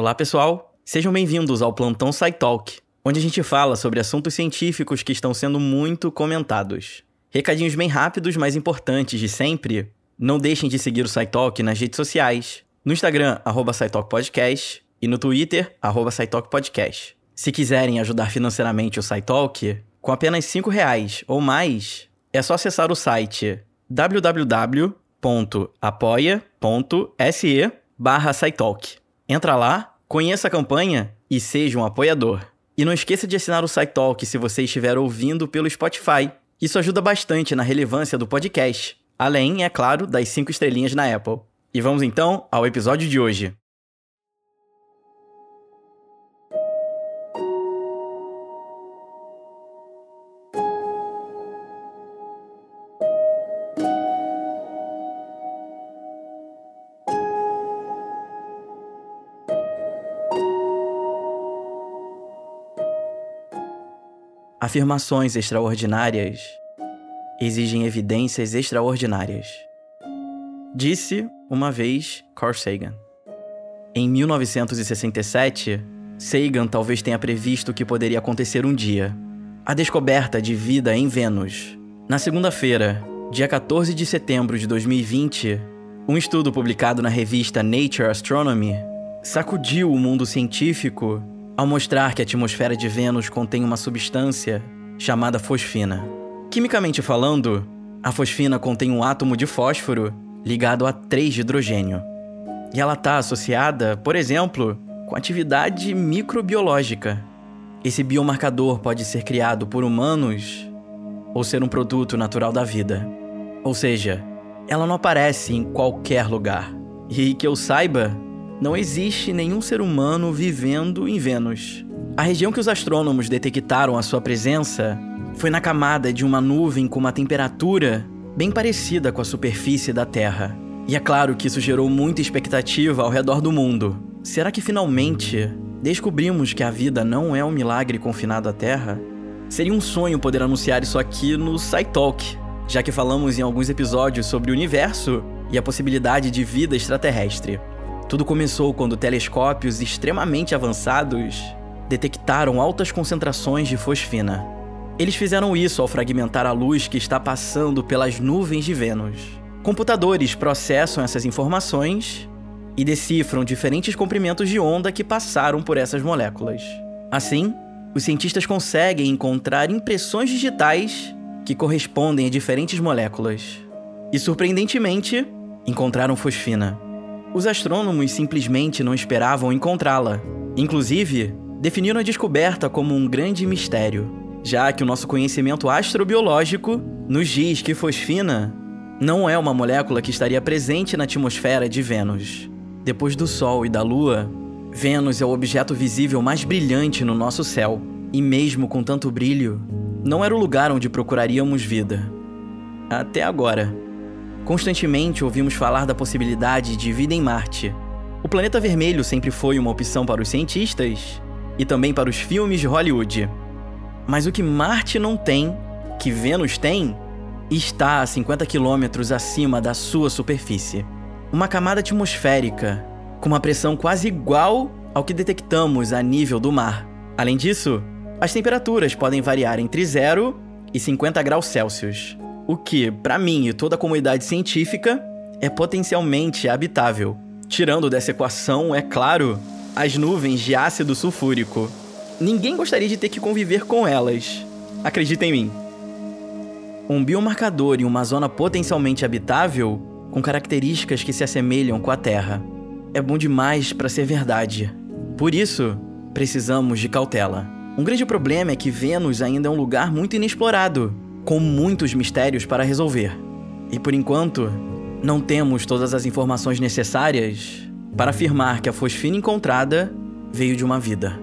Olá, pessoal! Sejam bem-vindos ao Plantão SciTalk, onde a gente fala sobre assuntos científicos que estão sendo muito comentados. Recadinhos bem rápidos, mas importantes de sempre. Não deixem de seguir o SciTalk nas redes sociais, no Instagram, arroba Podcast, e no Twitter, arroba Podcast. Se quiserem ajudar financeiramente o SciTalk, com apenas R$ reais ou mais, é só acessar o site www.apoia.se barra Entra lá, conheça a campanha e seja um apoiador. E não esqueça de assinar o SciTalk se você estiver ouvindo pelo Spotify. Isso ajuda bastante na relevância do podcast. Além, é claro, das 5 estrelinhas na Apple. E vamos então ao episódio de hoje. Afirmações extraordinárias exigem evidências extraordinárias. Disse uma vez Carl Sagan. Em 1967, Sagan talvez tenha previsto o que poderia acontecer um dia: a descoberta de vida em Vênus. Na segunda-feira, dia 14 de setembro de 2020, um estudo publicado na revista Nature Astronomy sacudiu o mundo científico ao mostrar que a atmosfera de Vênus contém uma substância chamada fosfina. Quimicamente falando, a fosfina contém um átomo de fósforo ligado a 3 de hidrogênio. E ela está associada, por exemplo, com atividade microbiológica. Esse biomarcador pode ser criado por humanos ou ser um produto natural da vida. Ou seja, ela não aparece em qualquer lugar. E que eu saiba, não existe nenhum ser humano vivendo em Vênus. A região que os astrônomos detectaram a sua presença foi na camada de uma nuvem com uma temperatura bem parecida com a superfície da Terra. E é claro que isso gerou muita expectativa ao redor do mundo. Será que finalmente descobrimos que a vida não é um milagre confinado à Terra? Seria um sonho poder anunciar isso aqui no SciTalk, já que falamos em alguns episódios sobre o universo e a possibilidade de vida extraterrestre. Tudo começou quando telescópios extremamente avançados detectaram altas concentrações de fosfina. Eles fizeram isso ao fragmentar a luz que está passando pelas nuvens de Vênus. Computadores processam essas informações e decifram diferentes comprimentos de onda que passaram por essas moléculas. Assim, os cientistas conseguem encontrar impressões digitais que correspondem a diferentes moléculas. E surpreendentemente, encontraram fosfina. Os astrônomos simplesmente não esperavam encontrá-la. Inclusive, definiram a descoberta como um grande mistério, já que o nosso conhecimento astrobiológico nos diz que fosfina não é uma molécula que estaria presente na atmosfera de Vênus. Depois do Sol e da Lua, Vênus é o objeto visível mais brilhante no nosso céu, e mesmo com tanto brilho, não era o lugar onde procuraríamos vida. Até agora. Constantemente ouvimos falar da possibilidade de vida em Marte. O planeta vermelho sempre foi uma opção para os cientistas e também para os filmes de Hollywood. Mas o que Marte não tem, que Vênus tem, está a 50 quilômetros acima da sua superfície. Uma camada atmosférica, com uma pressão quase igual ao que detectamos a nível do mar. Além disso, as temperaturas podem variar entre 0 e 50 graus Celsius o que, para mim e toda a comunidade científica, é potencialmente habitável. Tirando dessa equação, é claro, as nuvens de ácido sulfúrico. Ninguém gostaria de ter que conviver com elas. Acredita em mim. Um biomarcador em uma zona potencialmente habitável com características que se assemelham com a Terra. É bom demais para ser verdade. Por isso, precisamos de cautela. Um grande problema é que Vênus ainda é um lugar muito inexplorado com muitos mistérios para resolver. E por enquanto, não temos todas as informações necessárias para afirmar que a fosfina encontrada veio de uma vida.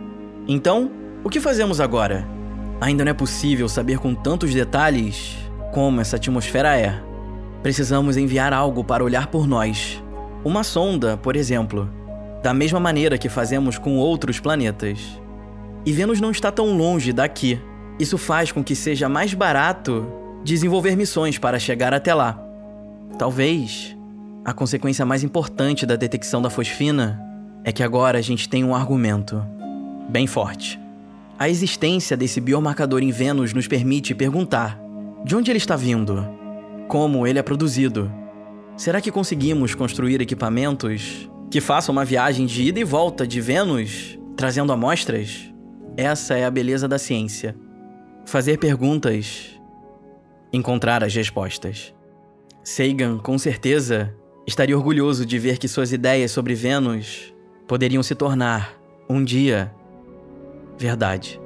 Então, o que fazemos agora? Ainda não é possível saber com tantos detalhes como essa atmosfera é. Precisamos enviar algo para olhar por nós. Uma sonda, por exemplo, da mesma maneira que fazemos com outros planetas. E Vênus não está tão longe daqui. Isso faz com que seja mais barato desenvolver missões para chegar até lá. Talvez a consequência mais importante da detecção da fosfina é que agora a gente tem um argumento bem forte. A existência desse biomarcador em Vênus nos permite perguntar: de onde ele está vindo? Como ele é produzido? Será que conseguimos construir equipamentos que façam uma viagem de ida e volta de Vênus, trazendo amostras? Essa é a beleza da ciência. Fazer perguntas, encontrar as respostas. Sagan, com certeza, estaria orgulhoso de ver que suas ideias sobre Vênus poderiam se tornar, um dia, verdade.